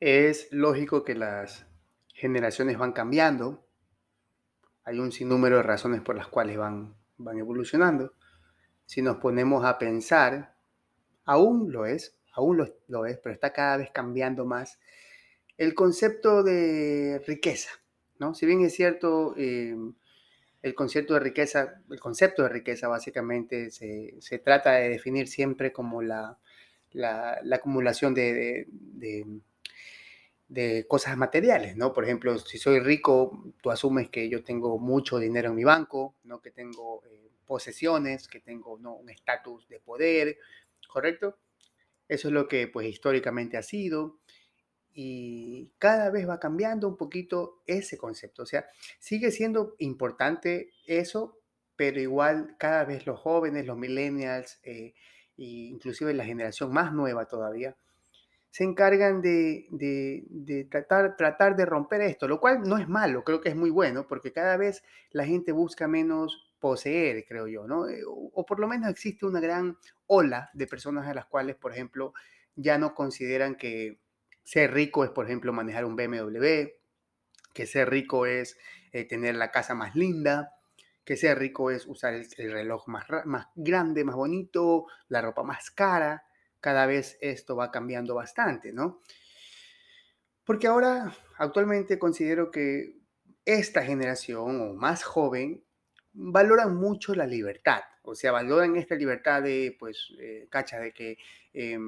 Es lógico que las generaciones van cambiando. Hay un sinnúmero de razones por las cuales van, van evolucionando. Si nos ponemos a pensar, aún lo es, aún lo, lo es, pero está cada vez cambiando más el concepto de riqueza. ¿no? Si bien es cierto, eh, el concepto de riqueza, el concepto de riqueza básicamente se, se trata de definir siempre como la, la, la acumulación de, cosas materiales, ¿no? Por ejemplo, si soy rico, tú asumes que yo tengo mucho dinero en mi banco, ¿no? Que tengo eh, posesiones, que tengo ¿no? un estatus de poder, ¿correcto? Eso es lo que pues históricamente ha sido y cada vez va cambiando un poquito ese concepto. O sea, sigue siendo importante eso, pero igual cada vez los jóvenes, los millennials, eh, inclusive la generación más nueva todavía, se encargan de, de, tratar, tratar de romper esto, lo cual no es malo, creo que es muy bueno, porque cada vez la gente busca menos poseer, creo yo, ¿no? Eh, o, o por lo menos existe una gran ola de personas a las cuales, por ejemplo, ya no consideran que ser rico es, por ejemplo, manejar un BMW, que ser rico es eh, tener la casa más linda, que ser rico es usar el, el reloj más, más grande, más bonito, la ropa más cara. Cada vez esto va cambiando bastante, ¿no? Porque ahora, actualmente considero que esta generación o más joven valoran mucho la libertad, o sea, valoran esta libertad de, pues, eh, cacha, de que eh,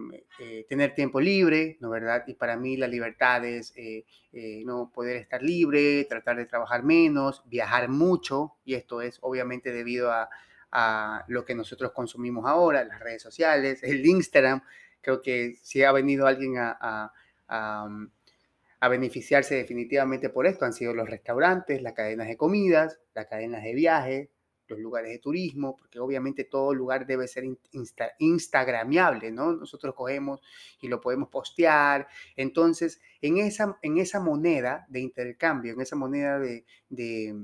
eh, tener tiempo libre, ¿no verdad? Y para mí la libertad es eh, eh, no poder estar libre, tratar de trabajar menos, viajar mucho, y esto es obviamente debido a, a lo que nosotros consumimos ahora, las redes sociales, el Instagram, creo que si ha venido alguien a, a, a a beneficiarse definitivamente por esto han sido los restaurantes, las cadenas de comidas, las cadenas de viaje, los lugares de turismo, porque obviamente todo lugar debe ser insta instagramiable, ¿no? Nosotros cogemos y lo podemos postear. Entonces, en esa, en esa moneda de intercambio, en esa moneda de, de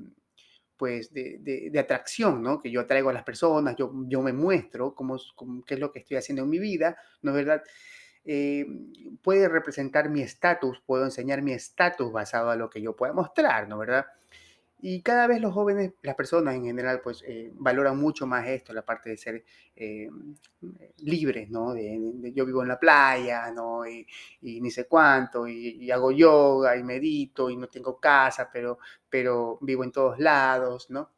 pues, de, de, de, atracción, ¿no? Que yo atraigo a las personas, yo, yo me muestro cómo, cómo, qué es lo que estoy haciendo en mi vida, ¿no es verdad? eh, puede representar mi estatus, puedo enseñar mi estatus basado a lo que yo pueda mostrar, ¿no? ¿Verdad? Y cada vez los jóvenes, las personas en general, pues eh, valoran mucho más esto, la parte de ser eh, libres, ¿no? De, de, yo vivo en la playa, ¿no? Y, y ni sé cuánto, y, y, hago yoga y medito y no tengo casa, pero, pero vivo en todos lados, ¿no?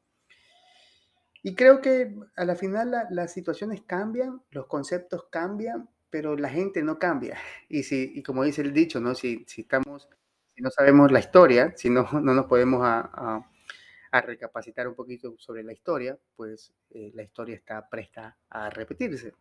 Y creo que a la final la, las situaciones cambian, los conceptos cambian, pero la gente no cambia. Y, si, y como dice el dicho, ¿no? Si, si, estamos, si no sabemos la historia, si no, no nos podemos a, recapacitar un poquito sobre la historia, pues eh, la historia está presta a repetirse.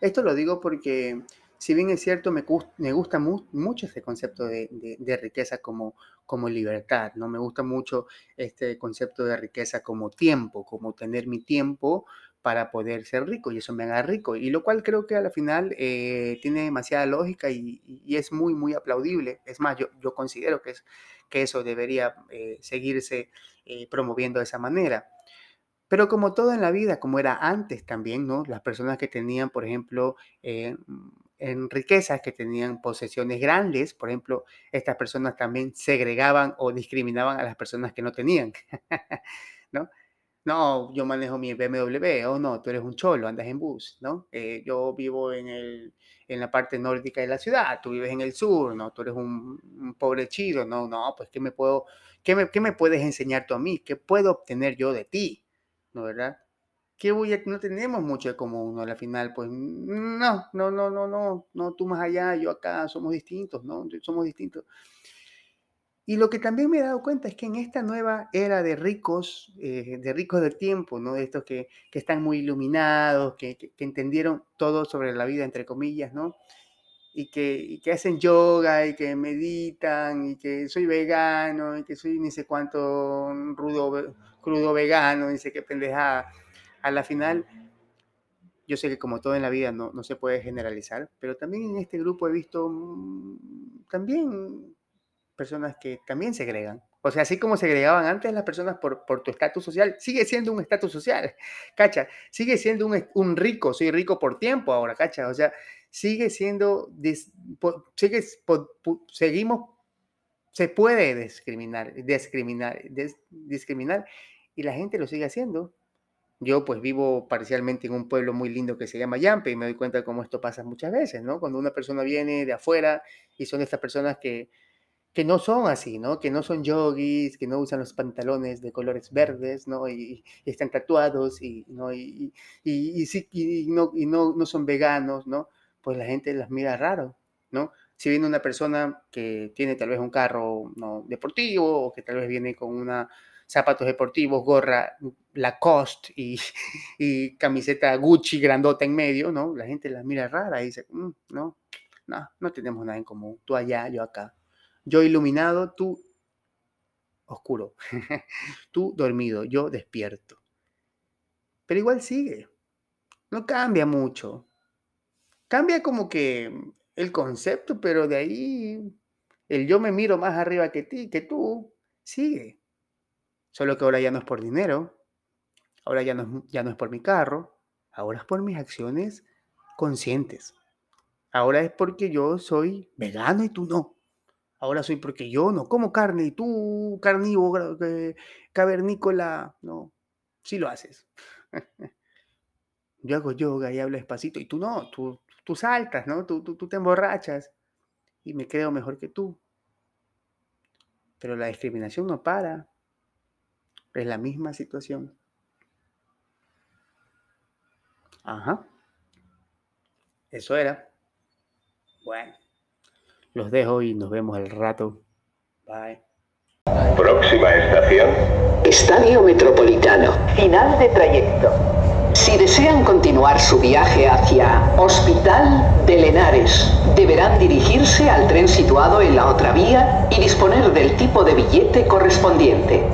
Esto lo digo porque, si bien es cierto, me, me gusta mu mucho este concepto de, de, de, riqueza como, como libertad, ¿no? Me gusta mucho este concepto de riqueza como tiempo, como tener mi tiempo para poder ser rico y eso me haga rico. Y lo cual creo que a la final eh, tiene demasiada lógica y, es muy, muy aplaudible. Es más, yo, yo considero que, es, que eso debería eh, seguirse eh, promoviendo de esa manera. Pero como todo en la vida, como era antes también, ¿no? Las personas que tenían, por ejemplo, eh, en riquezas, que tenían posesiones grandes, por ejemplo, estas personas también segregaban o discriminaban a las personas que no tenían, ¿no? No, yo manejo mi BMW, o oh, no, tú eres un cholo, andas en bus, ¿no? Eh, yo vivo en, el, en la parte nórdica de la ciudad, tú vives en el sur, ¿no? Tú eres un, un pobre chido, no, no, pues ¿qué me, puedo, qué, me, ¿qué me puedes enseñar tú a mí? ¿Qué puedo obtener yo de ti? ¿No, verdad? ¿Qué voy a, no tenemos mucho de común, ¿no? Al final, pues, no, no, no, no, no, no, tú más allá, yo acá, somos distintos, ¿no? Somos distintos. Y lo que también me he dado cuenta es que en esta nueva era de ricos, eh, de ricos del tiempo, ¿no? De estos que, que están muy iluminados, que, que, que, entendieron todo sobre la vida, entre comillas, ¿no? Y que, y que, hacen yoga y que meditan y que soy vegano y que soy ni sé cuánto rudo, crudo vegano, ni sé qué pendejada. A la final, yo sé que como todo en la vida no, no se puede generalizar, pero también en este grupo he visto también personas que también segregan, O sea, así como se agregaban antes las personas por, por tu estatus social, sigue siendo un estatus social, ¿cacha? Sigue siendo un, un, rico, soy rico por tiempo ahora, ¿cacha? O sea, sigue siendo, sigue, seguimos, se puede discriminar, discriminar, discriminar y la gente lo sigue haciendo. Yo pues vivo parcialmente en un pueblo muy lindo que se llama Yampe y me doy cuenta cómo esto pasa muchas veces, ¿no? Cuando una persona viene de afuera y son estas personas que que no son así, ¿no? Que no son yogis, que no usan los pantalones de colores verdes, ¿no? Y, están tatuados y, ¿no? Y, y, y, no, no, no son veganos, ¿no? Pues la gente las mira raro, ¿no? Si viene una persona que tiene tal vez un carro ¿no? deportivo o que tal vez viene con una zapatos deportivos, gorra Lacoste y, camiseta Gucci grandota en medio, ¿no? La gente las mira rara y dice, mm, no, no, no tenemos nada en común, tú allá, yo acá. Yo iluminado, tú oscuro. tú dormido, yo despierto. Pero igual sigue. No cambia mucho. Cambia como que el concepto, pero de ahí el yo me miro más arriba que ti, que tú, sigue. Solo que ahora ya no es por dinero, ahora ya no, ya no es por mi carro, ahora es por mis acciones conscientes. Ahora es porque yo soy vegano y tú no. Ahora soy porque yo no como carne y tú, carnívoro, cavernícola, no, sí lo haces. yo hago yoga y hablo despacito y tú no, tú, tú saltas, ¿no? Tú, tú, tú te emborrachas y me creo mejor que tú. Pero la discriminación no para. Es la misma situación. Ajá. Eso era. Bueno. Los dejo y nos vemos al rato. Bye. Próxima estación. Estadio Metropolitano. Final de trayecto. Si desean continuar su viaje hacia Hospital de Lenares, deberán dirigirse al tren situado en la otra vía y disponer del tipo de billete correspondiente.